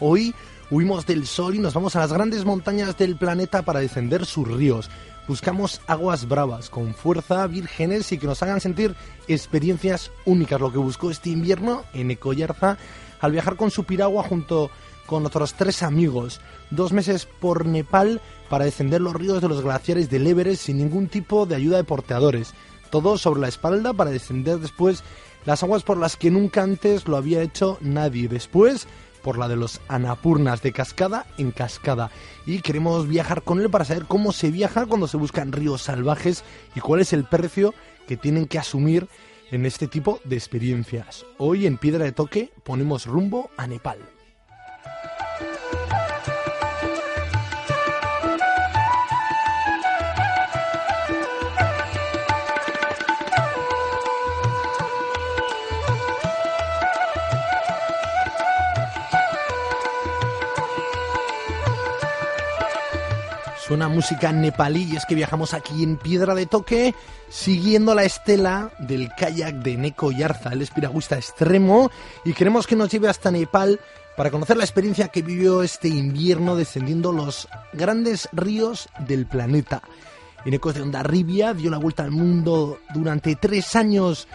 Hoy huimos del sol y nos vamos a las grandes montañas del planeta para descender sus ríos. Buscamos aguas bravas, con fuerza, vírgenes y que nos hagan sentir experiencias únicas, lo que buscó este invierno en Ecoyarza al viajar con su piragua junto con otros tres amigos, dos meses por Nepal para descender los ríos de los glaciares del Everest sin ningún tipo de ayuda de porteadores. Todo sobre la espalda para descender después las aguas por las que nunca antes lo había hecho nadie. Después por la de los Anapurnas, de cascada en cascada. Y queremos viajar con él para saber cómo se viaja cuando se buscan ríos salvajes y cuál es el precio que tienen que asumir en este tipo de experiencias. Hoy en Piedra de Toque ponemos rumbo a Nepal. Suena música nepalí y es que viajamos aquí en Piedra de Toque siguiendo la estela del kayak de Neko Yarza, el espiragüista extremo, y queremos que nos lleve hasta Nepal para conocer la experiencia que vivió este invierno descendiendo los grandes ríos del planeta. Neko es de Ondarribia, dio la vuelta al mundo durante tres años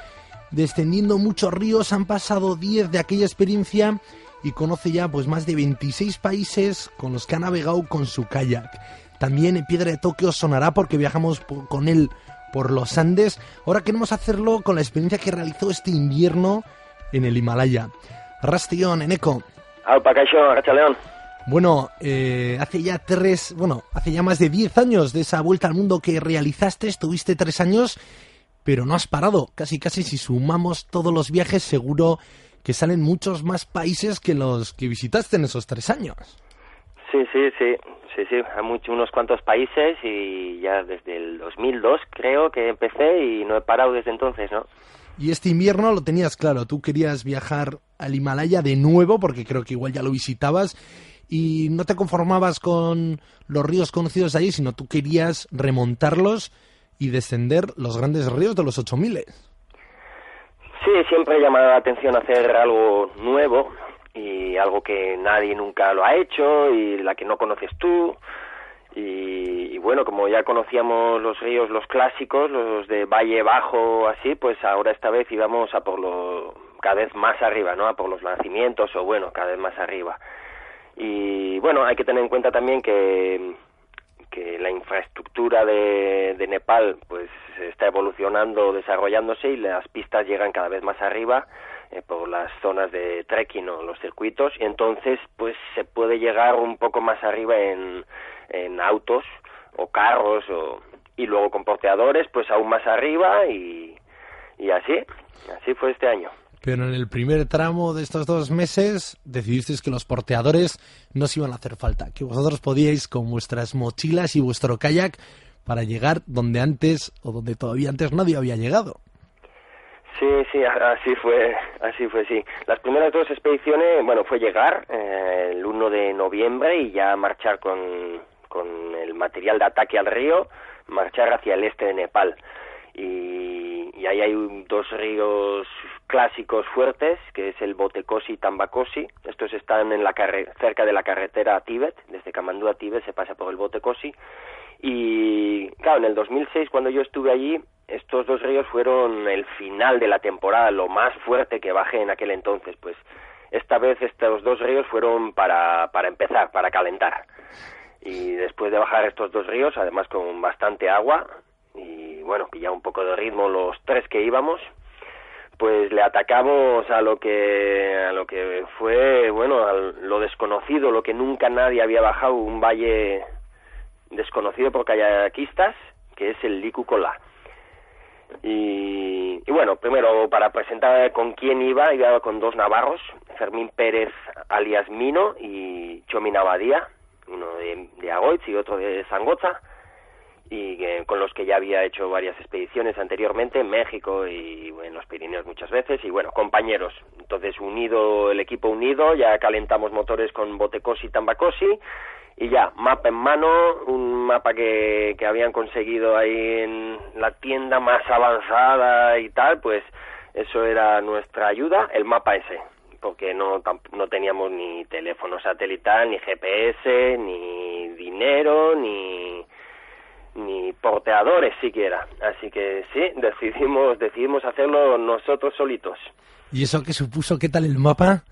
descendiendo muchos ríos, han pasado diez de aquella experiencia y conoce ya pues más de 26 países con los que ha navegado con su kayak. También en Piedra de Tokio sonará porque viajamos con él por los Andes. Ahora queremos hacerlo con la experiencia que realizó este invierno en el Himalaya. Rastion, Eneco. León. Bueno, eh, hace ya tres, bueno, hace ya más de diez años de esa vuelta al mundo que realizaste, estuviste tres años, pero no has parado. Casi, casi si sumamos todos los viajes, seguro que salen muchos más países que los que visitaste en esos tres años. Sí, sí, sí. Sí, sí, hay mucho, unos cuantos países y ya desde el 2002 creo que empecé y no he parado desde entonces, ¿no? Y este invierno lo tenías claro, tú querías viajar al Himalaya de nuevo porque creo que igual ya lo visitabas y no te conformabas con los ríos conocidos allí, sino tú querías remontarlos y descender los grandes ríos de los 8000. Sí, siempre he llamado la atención hacer algo nuevo, y algo que nadie nunca lo ha hecho y la que no conoces tú. Y, bueno, como ya conocíamos los ríos, los clásicos, los de Valle Bajo, así, pues ahora esta vez íbamos a por lo cada vez más arriba, ¿no? A por los nacimientos o bueno, cada vez más arriba. Y bueno, hay que tener en cuenta también que que la infraestructura de, de Nepal pues está evolucionando, desarrollándose y las pistas llegan cada vez más arriba eh, por las zonas de trekking o los circuitos y entonces pues se puede llegar un poco más arriba en, en autos o carros o, y luego con porteadores pues aún más arriba y, y así, así fue este año. Pero en el primer tramo de estos dos meses decidisteis que los porteadores no se iban a hacer falta, que vosotros podíais con vuestras mochilas y vuestro kayak para llegar donde antes o donde todavía antes nadie había llegado. Sí, sí, así fue, así fue, sí. Las primeras dos expediciones, bueno, fue llegar eh, el 1 de noviembre y ya marchar con, con el material de ataque al río, marchar hacia el este de Nepal. Y, ahí hay dos ríos clásicos fuertes, que es el Botecosi y Tambacosi. Estos están en la cerca de la carretera a Tíbet, desde Kamandú a Tíbet se pasa por el Botecosi. Y claro, en el 2006, cuando yo estuve allí, estos dos ríos fueron el final de la temporada, lo más fuerte que bajé en aquel entonces, pues esta vez estos dos ríos fueron para, para empezar, para calentar. Y después de bajar estos dos ríos, además con bastante agua, y bueno, pillaba un poco de ritmo los tres que íbamos, pues le atacamos a lo que a lo que fue bueno a lo desconocido lo que nunca nadie había bajado un valle desconocido por kayakistas que es el Licucola y, y, bueno, primero para presentar con quién iba, iba con dos navarros, Fermín Pérez alias Mino y Chomin Abadía, uno de, de y otro de Zangoza, y con los que ya había hecho varias expediciones anteriormente en México y en los Pirineos muchas veces y bueno, compañeros. Entonces, unido el equipo unido, ya calentamos motores con Botecosi y Tambacosi y ya, mapa en mano, un mapa que, que habían conseguido ahí en la tienda más avanzada y tal, pues eso era nuestra ayuda, el mapa ese, porque no, no teníamos ni teléfono satelital, ni GPS, ni dinero, ni ni porteadores siquiera. Así que sí, decidimos, decidimos hacerlo nosotros solitos. ¿Y eso qué supuso? ¿Qué tal el mapa?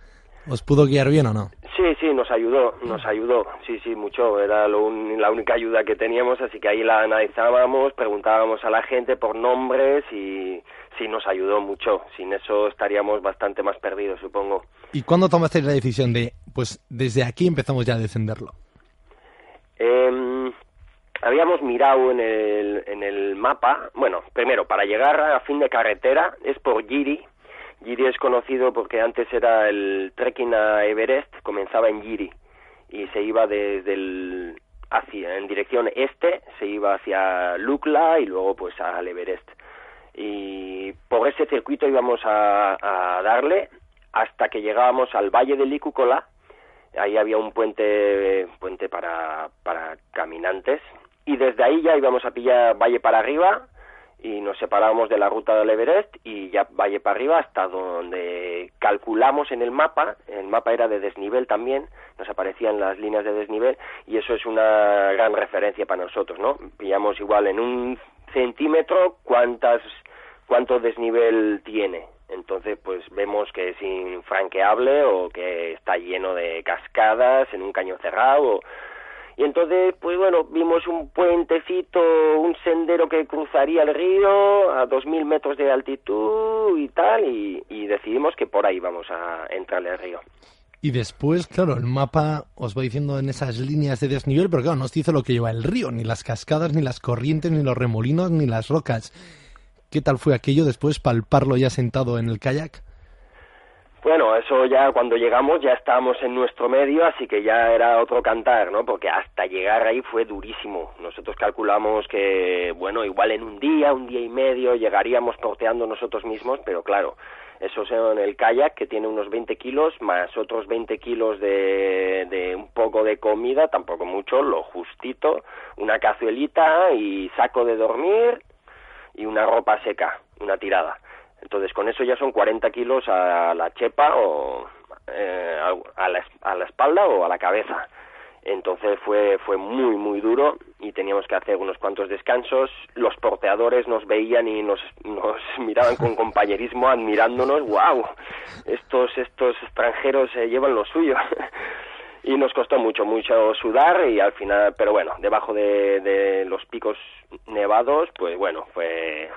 ¿Os pudo guiar bien o no? Sí, sí, nos ayudó, nos ayudó, sí, sí, mucho. Era lo la única ayuda que teníamos, así que ahí la analizábamos, preguntábamos a la gente por nombres y sí, nos ayudó mucho. Sin eso estaríamos bastante más perdidos, supongo. ¿Y cuándo tomasteis la decisión de, pues desde aquí empezamos ya a descenderlo? Eh, habíamos mirado en el, en el mapa, bueno, primero, para llegar a fin de carretera es por Giri. Giri es conocido porque antes era el trekking a Everest, comenzaba en Giri y se iba desde el hacia en dirección este, se iba hacia Lukla y luego pues al Everest. Y por ese circuito íbamos a, darle hasta que llegábamos al Valle de Licucola, ahí había un puente puente para, para caminantes y desde ahí ya íbamos a pillar valle para arriba y nos separábamos de la ruta del Everest y ya valle para arriba hasta donde calculamos en el mapa, el mapa era de desnivel también, nos aparecían las líneas de desnivel y eso es una gran referencia para nosotros, ¿no? Pillamos igual en un centímetro cuántas cuánto desnivel tiene. Entonces, pues vemos que es infranqueable o que está lleno de cascadas en un caño cerrado y entonces, pues bueno, vimos un puentecito, un sendero que cruzaría el río a dos mil metros de altitud y tal, y, decidimos que por ahí vamos a entrarle al río. Y después, claro, el mapa os va diciendo en esas líneas de desnivel, pero claro, no os dice lo que lleva el río, ni las cascadas, ni las corrientes, ni los remolinos, ni las rocas. ¿Qué tal fue aquello después palparlo ya sentado en el kayak? Bueno, eso ya cuando llegamos ya estábamos en nuestro medio, así que ya era otro cantar, ¿no? Porque hasta llegar ahí fue durísimo. Nosotros calculamos que, bueno, igual en un día, un día y medio llegaríamos porteando nosotros mismos, pero claro, eso es en el kayak que tiene unos 20 kilos más otros 20 kilos de, de un poco de comida, tampoco mucho, lo justito, una cazuelita y saco de dormir y una ropa seca, una tirada. Entonces, con eso ya son 40 kilos a la chepa o eh, a, la, a la espalda o a la cabeza. Entonces fue, fue muy, muy duro y teníamos que hacer unos cuantos descansos. Los porteadores nos veían y nos, nos miraban con compañerismo, admirándonos. ¡Wow! Estos, estos extranjeros se llevan lo suyo. y nos costó mucho, mucho sudar y al final, pero bueno, debajo de, de los picos nevados, pues bueno, fue,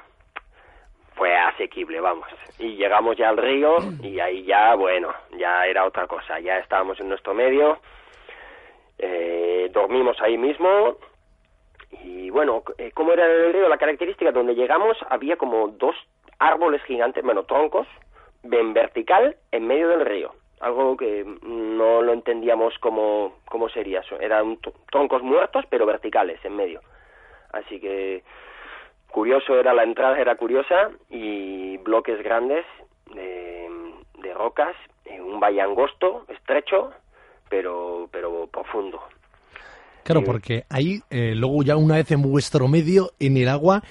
fue asequible, vamos. Y llegamos ya al río y ahí ya, bueno, ya era otra cosa, ya estábamos en nuestro medio, eh, dormimos ahí mismo y bueno, eh, ¿cómo era el río? La característica, donde llegamos había como dos árboles gigantes, bueno, troncos, en vertical en medio del río. Algo que no lo entendíamos cómo, cómo sería eso. Eran troncos muertos, pero verticales en medio. Así que curioso era la entrada, era curiosa y bloques grandes de, rocas, en un valle angosto, estrecho, pero, pero profundo. Claro, porque ahí, eh, luego ya una vez en vuestro medio, en el agua,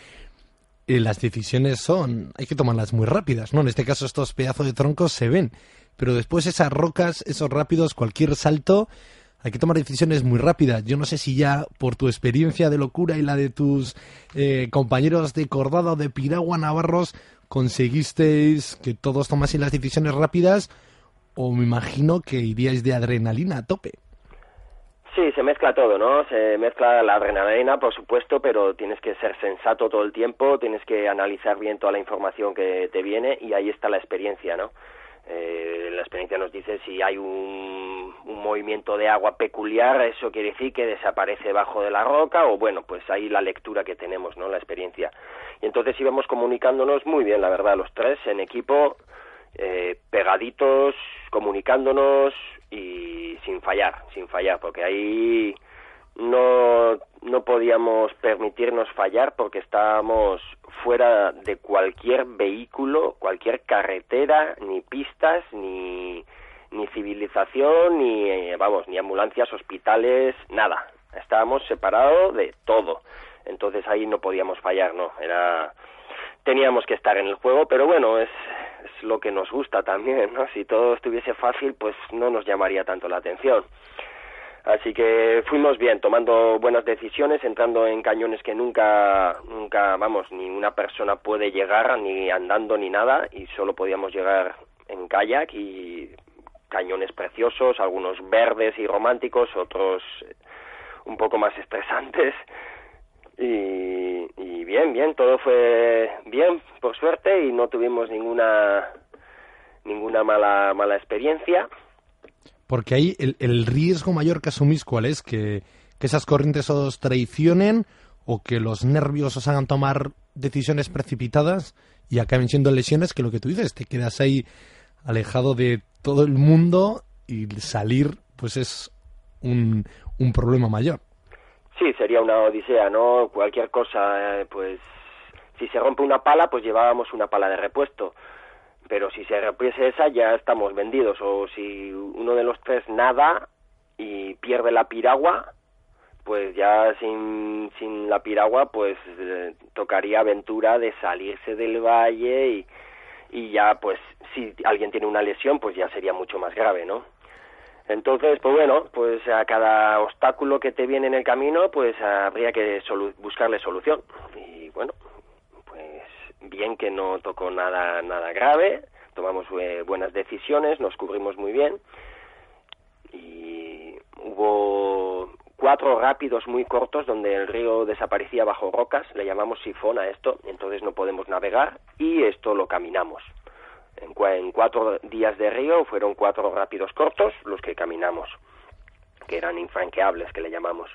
eh, las decisiones son, hay que tomarlas muy rápidas, ¿no? En este caso estos pedazos de troncos se ven, pero después esas rocas, esos rápidos, cualquier salto, hay que tomar decisiones muy rápidas. Yo no sé si ya por tu experiencia de locura y la de tus eh, compañeros de Cordada o de Piragua Navarros conseguisteis que todos tomasen las decisiones rápidas o me imagino que iríais de adrenalina a tope. Sí, se mezcla todo, ¿no? Se mezcla la adrenalina, por supuesto, pero tienes que ser sensato todo el tiempo, tienes que analizar bien toda la información que te viene y ahí está la experiencia, ¿no? Eh, la experiencia nos dice si hay un, un, movimiento de agua peculiar, eso quiere decir que desaparece bajo de la roca o bueno, pues ahí la lectura que tenemos, ¿no? La experiencia. Y entonces íbamos comunicándonos muy bien, la verdad, los tres en equipo eh, pegaditos, comunicándonos y sin fallar, sin fallar, porque ahí no, no podíamos permitirnos fallar porque estábamos fuera de cualquier vehículo, cualquier carretera, ni pistas, ni, ni civilización, ni, eh, vamos, ni ambulancias, hospitales, nada. Estábamos separados de todo. Entonces ahí no podíamos fallar, ¿no? Era, teníamos que estar en el juego, pero bueno, es, es lo que nos gusta también, ¿no? Si todo estuviese fácil, pues no nos llamaría tanto la atención. Así que fuimos bien, tomando buenas decisiones, entrando en cañones que nunca, nunca, vamos, ni una persona puede llegar, ni andando ni nada, y solo podíamos llegar en kayak y cañones preciosos, algunos verdes y románticos, otros un poco más estresantes. Y, y bien, bien, todo fue bien, por suerte, y no tuvimos ninguna ninguna mala mala experiencia porque ahí el, el, riesgo mayor que asumís, ¿cuál es? Que, que esas corrientes os traicionen o que los nervios os hagan tomar decisiones precipitadas y acaben siendo lesiones que lo que tú dices, te quedas ahí alejado de todo el mundo y salir pues es un, un problema mayor. Sí, sería una odisea, ¿no? Cualquier cosa, eh, pues si se rompe una pala, pues llevábamos una pala de repuesto pero si se rompiese esa ya estamos vendidos. O si uno de los tres nada y pierde la piragua pues ya sin, sin la piragua pues eh, tocaría aventura de salirse del valle y, y ya pues si alguien tiene una lesión pues ya sería mucho más grave no entonces pues bueno pues a cada obstáculo que te viene en el camino pues habría que buscarle solución. Y bueno bien que no tocó nada, nada grave, tomamos eh, buenas decisiones, nos cubrimos muy bien. Y hubo cuatro rápidos muy cortos donde el río desaparecía bajo rocas, le llamamos sifón a esto, entonces no podemos navegar y esto lo caminamos. En, en cuatro días de río fueron cuatro rápidos cortos los que caminamos, que eran infranqueables, que le llamamos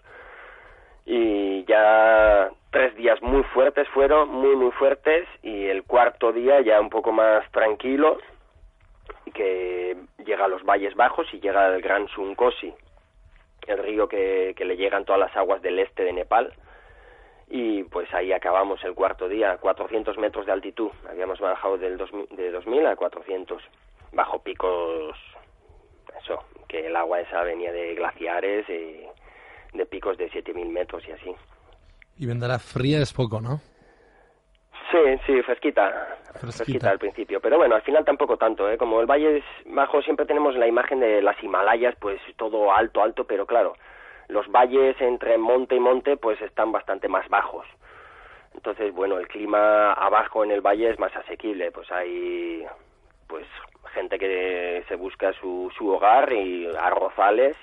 y ya tres días muy fuertes fueron, muy muy fuertes y el cuarto día ya un poco más tranquilo que llega a los valles bajos y llega al Gran Sunkosi, el río que, que le llegan todas las aguas del este de Nepal. Y pues ahí acabamos el cuarto día, 400 metros de altitud, habíamos bajado del de 2000 a 400, bajo picos, eso, que el agua esa venía de glaciares y de picos de 7.000 metros y así. Y vendrá fría es poco, ¿no? Sí, sí, fresquita, fresquita, al principio, pero bueno, al final tampoco tanto, ¿eh? Como el Valle es bajo, siempre tenemos la imagen de las Himalayas, pues todo alto, alto, pero claro, los valles entre monte y monte, pues están bastante más bajos. Entonces, bueno, el clima abajo en el valle es más asequible, pues hay, pues, gente que se busca su, su hogar y arrozales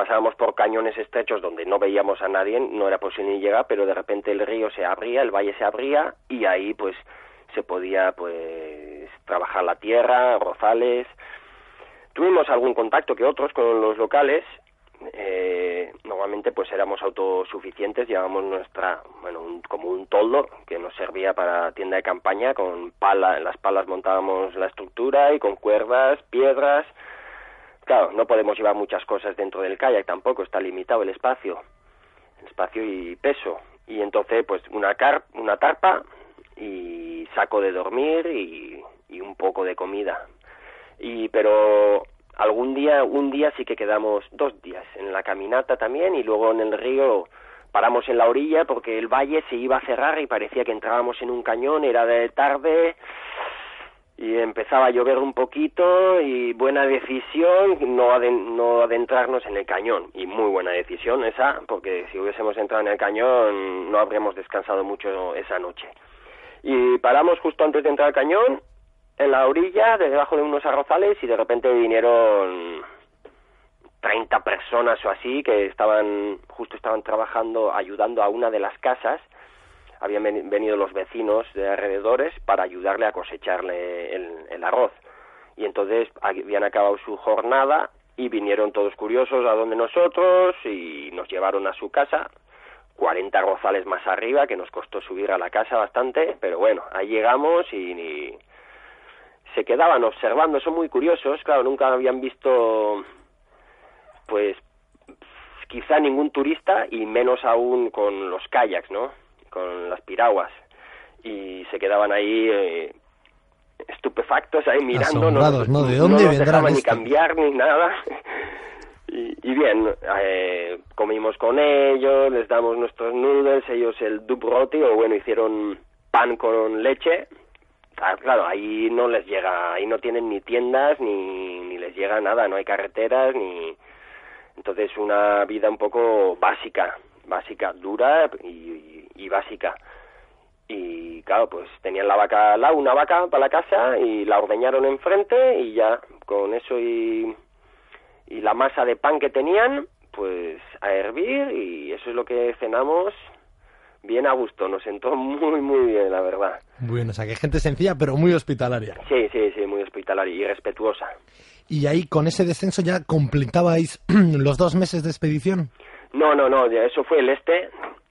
pasábamos por cañones estrechos donde no veíamos a nadie, no era posible ni llegar, pero de repente el río se abría, el valle se abría y ahí pues se podía pues trabajar la tierra, rozales. Tuvimos algún contacto que otros con los locales. Eh, normalmente pues éramos autosuficientes, llevábamos nuestra, bueno, como un toldo que nos servía para tienda de campaña, con pala, en las palas montábamos la estructura y con cuerdas, piedras, No podemos llevar muchas cosas dentro del kayak tampoco, está limitado el espacio, espacio y peso. Y entonces, pues una, car una tarpa y saco de dormir y, y un poco de comida. Y pero algún día, un día sí que quedamos dos días en la caminata también y luego en el río paramos en la orilla porque el valle se iba a cerrar y parecía que entrábamos en un cañón, era de tarde y empezaba a llover un poquito y buena decisión no, no adentrarnos en el cañón. Y muy buena decisión esa porque si hubiésemos entrado en el cañón no habríamos descansado mucho esa noche. Y paramos justo antes de entrar al cañón en la orilla debajo de unos arrozales y de repente vinieron 30 personas o así que estaban justo estaban trabajando ayudando a una de las casas habían venido los vecinos de alrededores para ayudarle a cosecharle el, arroz. Y entonces habían acabado su jornada y vinieron todos curiosos a donde nosotros y nos llevaron a su casa, 40 arrozales más arriba, que nos costó subir a la casa bastante, pero bueno, ahí llegamos y, se quedaban observando, son muy curiosos, claro, nunca habían visto, pues, quizá ningún turista y menos aún con los kayaks, ¿no? Con las piraguas. Y se quedaban ahí eh, estupefactos ahí mirando, no, ¿no? ¿De dónde no nos dejaban ni cambiar ni nada. Y, y bien, eh, comimos con ellos, les damos nuestros noodles, ellos el dub roti, o bueno, hicieron pan con leche. Ah, Claro, ahí no les llega, ahí no tienen ni tiendas, ni, ni les llega nada, no hay carreteras, ni... Entonces una vida un poco básica, básica, dura y, y- y básica. Y claro, pues tenían la vaca lado, una vaca para la casa y la ordeñaron enfrente y ya con eso y, y la masa de pan que tenían, pues a hervir y eso es lo que cenamos bien a gusto. Nos sentó muy, muy bien, la verdad. Bueno, o sea, que gente sencilla, pero muy hospitalaria. Sí, sí, sí, muy hospitalaria y respetuosa. Y ahí, con ese descenso, ya completabais los dos meses de expedición. No, no, no, ya eso fue el este.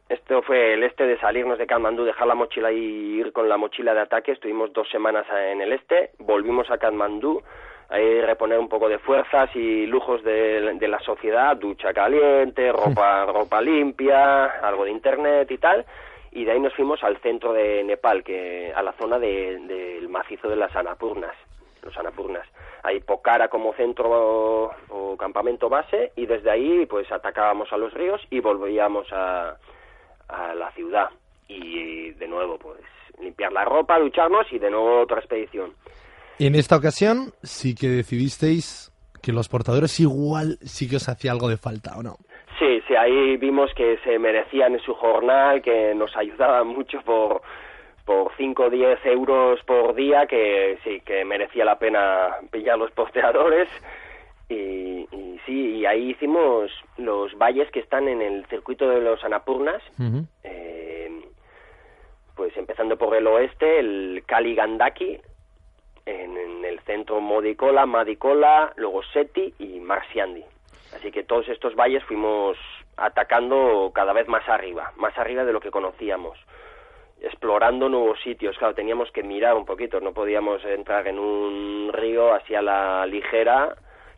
Esto fue el este de salirnos de Katmandú, dejar la mochila y ir con la mochila de ataque. Estuvimos dos semanas en el este, volvimos a Katmandú, ahí reponer un poco de fuerzas y lujos de, de la sociedad, ducha caliente, ropa, ropa limpia, algo de internet y tal. Y de ahí nos fuimos al centro de Nepal, que a la zona de- del macizo de las Anapurnas, los Anapurnas. Ahí Pokhara como centro o, o campamento base y desde ahí pues atacábamos a los ríos y volvíamos a, a la ciudad. Y de nuevo pues limpiar la ropa, ducharnos y de nuevo otra expedición. En esta ocasión, sí que decidisteis que los portadores igual sí que os hacía algo de falta, ¿o no? Sí, sí, ahí vimos que se merecían en su jornal, que nos ayudaban mucho por por 5 o 10 euros por día, que sí, que merecía la pena pillar los posteadores. Y, y sí, y ahí hicimos los valles que están en el circuito de los Anapurnas, eh, pues empezando por el oeste, el Kali Gandaki, en, en el centro Modicola, Madicola, luego Seti y Marsiandi. Así que todos estos valles fuimos atacando cada vez más arriba, más arriba de lo que conocíamos, explorando nuevos sitios. Claro, teníamos que mirar un poquito, no podíamos entrar en un río hacia la ligera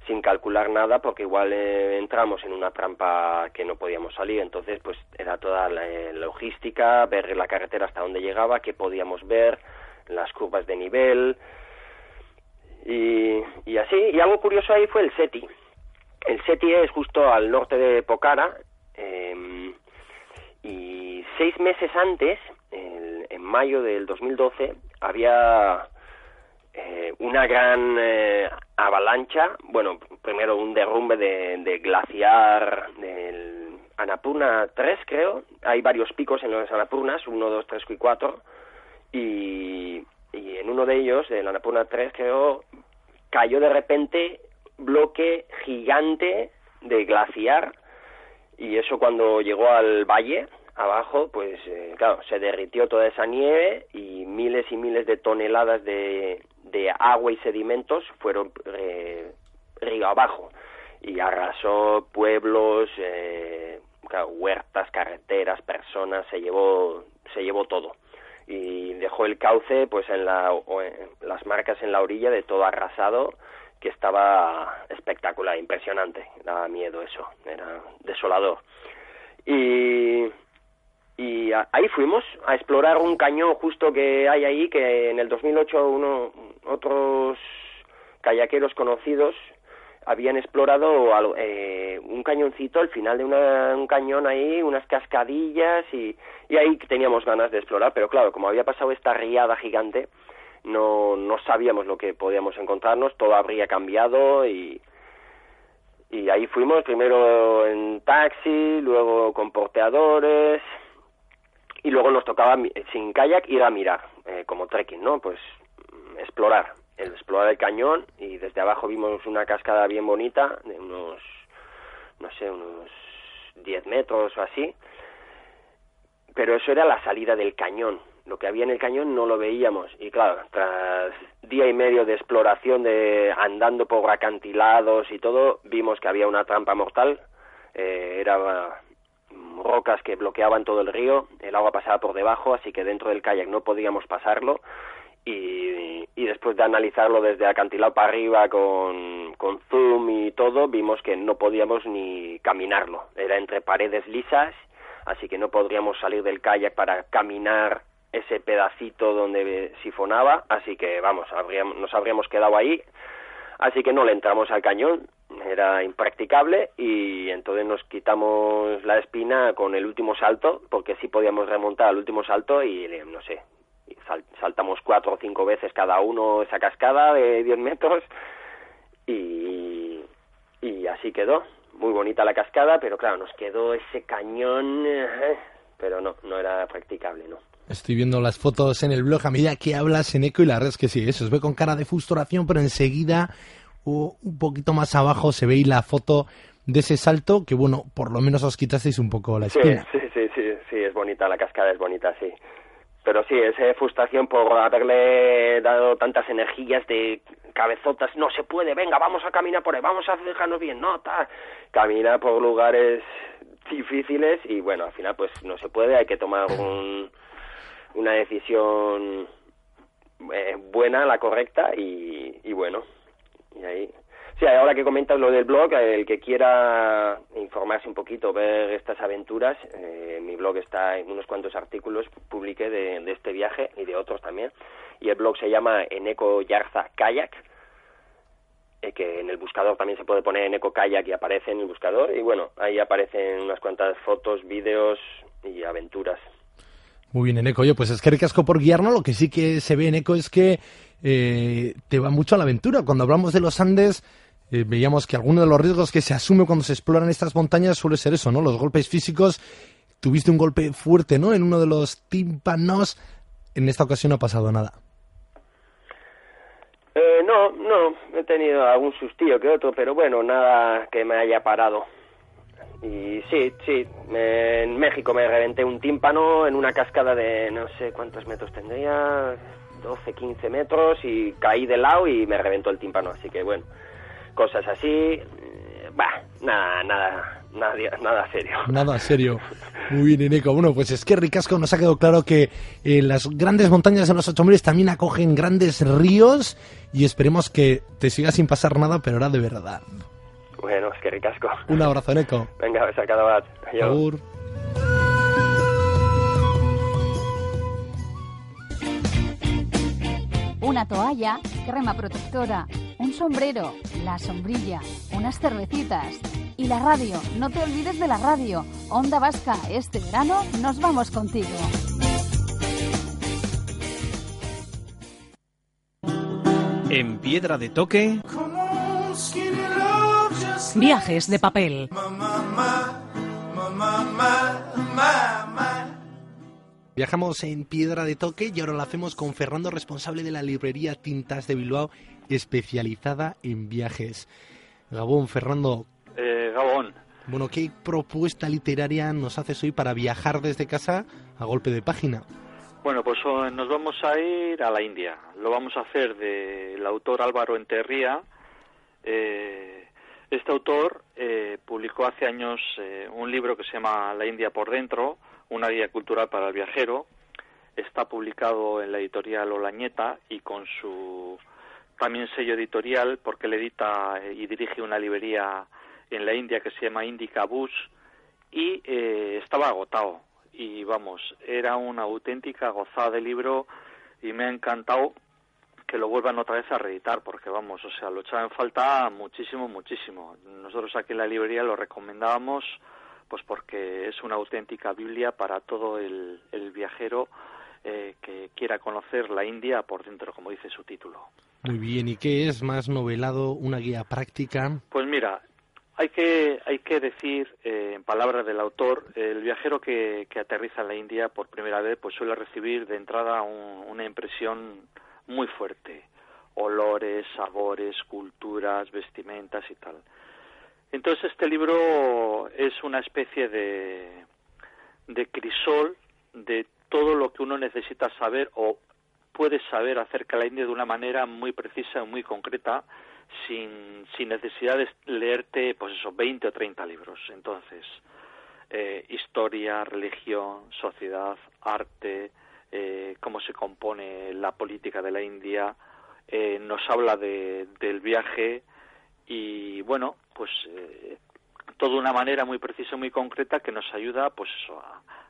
sin calcular nada porque igual eh, entramos en una trampa que no podíamos salir. Entonces, pues era toda la eh, logística, ver la carretera hasta dónde llegaba, qué podíamos ver, las curvas de nivel y, y así. Y algo curioso ahí fue el SETI. El SETI es justo al norte de Pokhara eh, y seis meses antes, el- en mayo del 2012, había eh, una gran eh, avalancha, bueno, primero un derrumbe de, glaciar del Annapurna 3, creo. Hay varios picos en los Annapurnas, 1, 2, 3 y 4. Y, y en uno de ellos, el Annapurna 3, creo, cayó de repente bloque gigante de glaciar y eso cuando llegó al valle abajo pues eh, claro se derritió toda esa nieve y miles y miles de toneladas de, de agua y sedimentos fueron eh, río abajo. Y arrasó pueblos eh, huertas carreteras personas se llevó se llevó todo. Y dejó el cauce pues en la las marcas en la orilla de todo arrasado que estaba espectacular, impresionante, daba miedo eso, era desolador. Y, y ahí fuimos a explorar un cañón justo que hay ahí, que en el 2008 uno, otros kayakeros conocidos habían explorado eh, un cañoncito al final de una- un cañón ahí, unas cascadillas y, y ahí teníamos ganas de explorar, pero claro, como había pasado esta riada gigante, no, no sabíamos lo que podíamos encontrarnos, todo habría cambiado y, y ahí fuimos primero en taxi, luego con porteadores y luego nos tocaba sin kayak ir a mirar, eh, como trekking, ¿no? Pues mm, explorar, el explorar el cañón y desde abajo vimos una cascada bien bonita de unos, no sé, unos 10 metros o así, pero eso era la salida del cañón. Lo que había en el cañón no lo veíamos. Y claro, tras día y medio de exploración, de andando por acantilados y todo, vimos que había una trampa mortal. Eh, era rocas que bloqueaban todo el río, el agua pasaba por debajo, así que dentro del kayak no podíamos pasarlo. y, y después de analizarlo desde acantilado para arriba con, con zoom y todo, vimos que no podíamos ni caminarlo. Era entre paredes lisas, así que no podríamos salir del kayak para caminar ese pedacito donde sifonaba, así que vamos, nos habríamos quedado ahí, así que no le entramos al cañón, era impracticable y entonces nos quitamos la espina con el último salto, porque sí podíamos remontar al último salto y no sé, saltamos cuatro o cinco veces cada uno esa cascada de 10 metros y, y así quedó. Muy bonita la cascada, pero claro, nos quedó ese cañón, eh, pero no, no era practicable, no. Estoy viendo las fotos en el blog a medida que hablas en eco y la verdad es que sí, eso os ve con cara de frustración, pero enseguida o un poquito más abajo se ve la foto de ese salto que bueno, por lo menos os quitasteis un poco la espina. Sí, sí, sí, sí, es bonita la cascada, es bonita, sí. Pero sí, es frustración por haberle dado tantas energías de cabezotas, no se puede, venga, vamos a caminar por ahí, vamos a dejarnos bien, no, tal. Camina por lugares difíciles y bueno, al final pues no se puede, hay que tomar un una decisión eh, buena, la correcta y, y bueno, y ahí. Sí, ahora que comentas lo del blog, el que quiera informarse un poquito, ver estas aventuras, eh, mi blog está en unos cuantos artículos, publiqué de, este viaje y de otros también. Y el blog se llama Eneco Yarza Kayak, eh, que en el buscador también se puede poner Eneco Kayak y aparece en el buscador. Y bueno, ahí aparecen unas cuantas fotos, vídeos y aventuras muy bien, Eneco. Oye, pues es que ricasco por guiarnos. Lo que sí que se ve, Eneco, es que eh, te va mucho a la aventura. Cuando hablamos de los Andes, eh, veíamos que alguno de los riesgos que se asume cuando se exploran estas montañas suele ser eso, ¿no? Los golpes físicos. Tuviste un golpe fuerte, ¿no? En uno de los tímpanos. En esta ocasión no ha pasado nada. Eh, no, no. He tenido algún sustillo que otro, pero bueno, nada que me haya parado. Y sí, sí, en México me reventé un tímpano en una cascada de no sé cuántos metros tendría, 12, 15 metros y caí de lado y me reventó el tímpano. Así que bueno, cosas así, eh, bah, nada, nada, nada, nada serio. Nada serio. Muy bien, Eneco. Bueno, pues es que Ricasco nos ha quedado claro que eh, las grandes montañas de los ocho miles también acogen grandes ríos y esperemos que te siga sin pasar nada, pero ahora de verdad. Bueno, es que ricasco. Un abrazo, Neco. Venga, a cada bat. Agur. Una toalla, crema protectora, un sombrero, la sombrilla, unas cervecitas y la radio. No te olvides de la radio. Onda Vasca, este verano nos vamos contigo. En Piedra de Toque. Viajes de papel. Viajamos en Piedra de Toque y ahora lo hacemos con Fernando, responsable de la librería Tintas de Bilbao, especializada en viajes. Gabón, Fernando. Eh, Gabón. Bueno, ¿qué propuesta literaria nos haces hoy para viajar desde casa a golpe de página? Bueno, pues oh, nos vamos a ir a la India. Lo vamos a hacer del autor Álvaro Enterría. Eh, este autor eh, publicó hace años eh, un libro que se llama La India por dentro, una guía cultural para el viajero. Está publicado en la editorial Olañeta y con su también sello editorial porque le edita y dirige una librería en la India que se llama Indica Bus y eh, estaba agotado. Y vamos, era una auténtica gozada de libro y me ha encantado que lo vuelvan otra vez a reeditar, porque vamos, o sea, lo echaba en falta muchísimo, muchísimo. Nosotros aquí en la librería lo recomendábamos, pues porque es una auténtica Biblia para todo el, viajero eh, que quiera conocer la India por dentro, como dice su título. Muy bien, ¿y qué es más novelado, una guía práctica? Pues mira, hay que, hay que decir, eh, en palabras del autor, el viajero que, que aterriza en la India por primera vez, pues suele recibir de entrada una impresión muy fuerte. Olores, sabores, culturas, vestimentas y tal. Entonces este libro es una especie de, de crisol de todo lo que uno necesita saber o puede saber acerca de la India de una manera muy precisa y muy concreta sin, sin necesidad de leerte pues eso 20 o 30 libros entonces eh, historia religión sociedad arte eh, cómo se compone la política de la India, eh, nos habla de, del viaje y bueno, pues eh, todo una manera muy precisa y muy concreta que nos ayuda pues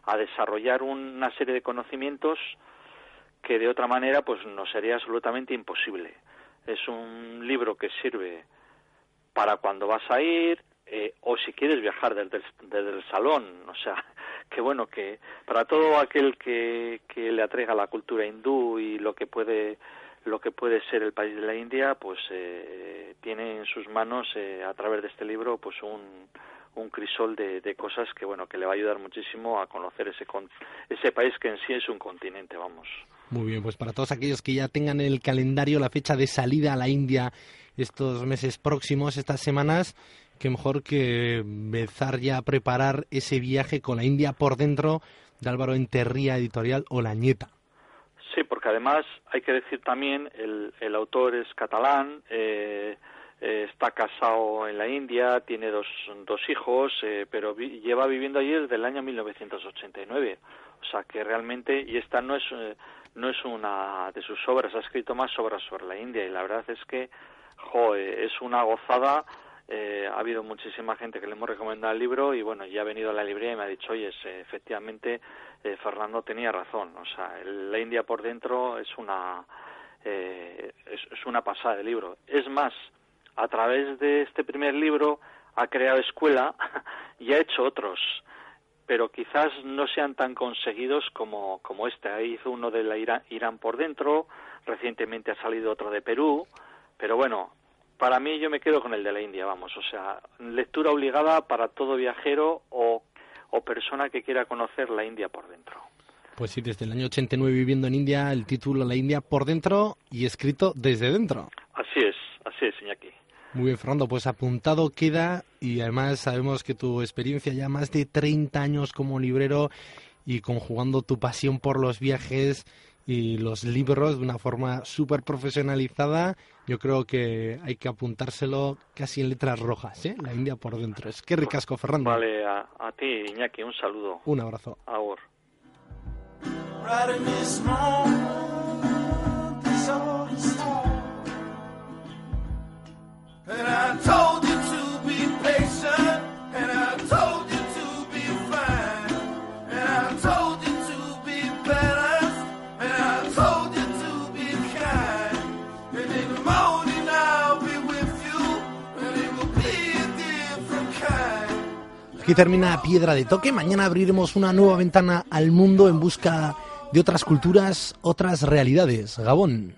a, desarrollar una serie de conocimientos que de otra manera pues nos sería absolutamente imposible. Es un libro que sirve para cuando vas a ir eh, o si quieres viajar desde el salón, o sea, que bueno, que para todo aquel que, que le atraiga la cultura hindú y lo que puede lo que puede ser el país de la India, pues eh, tiene en sus manos eh, a través de este libro pues un, un crisol de, de, cosas que bueno que le va a ayudar muchísimo a conocer ese ese país que en sí es un continente, vamos. Muy bien, pues para todos aquellos que ya tengan en el calendario la fecha de salida a la India estos meses próximos, estas semanas, qué mejor que empezar ya a preparar ese viaje con la India por dentro de Álvaro Enterría Editorial o La Nieta. Sí, porque además hay que decir también, el, el autor es catalán, eh, eh, está casado en la India, tiene dos, dos hijos, eh, pero lleva viviendo allí desde el año 1989. O sea que realmente, y esta no es, eh, no es una de sus obras, ha escrito más obras sobre la India y la verdad es que, jo, es una gozada eh, ha habido muchísima gente que le hemos recomendado el libro y bueno, ya ha venido a la librería y me ha dicho, oye, efectivamente eh, Fernando tenía razón, o sea, la India por dentro es una eh, es, una pasada de libro. Es más, a través de este primer libro ha creado escuela y ha hecho otros, pero quizás no sean tan conseguidos como, como este. Ahí hizo uno de la Irán, Irán por dentro, recientemente ha salido otro de Perú, pero bueno, para mí yo me quedo con el de la India, vamos, o sea, lectura obligada para todo viajero o, o persona que quiera conocer la India por dentro. Pues sí, desde el año 89 viviendo en India, el título La India por dentro y escrito desde dentro. Así es, así es, Iñaki. Muy bien, Fernando, pues apuntado queda y además sabemos que tu experiencia ya más de 30 años como librero y conjugando tu pasión por los viajes y los libros de una forma súper profesionalizada. Yo creo que hay que apuntárselo casi en letras rojas, ¿eh? La India por dentro. Es que ricasco, Fernando. Vale, a, a ti, Iñaki, un saludo. Un abrazo. Ahora. Termina Piedra de Toque. Mañana abriremos una nueva ventana al mundo en busca de otras culturas, otras realidades. Gabón.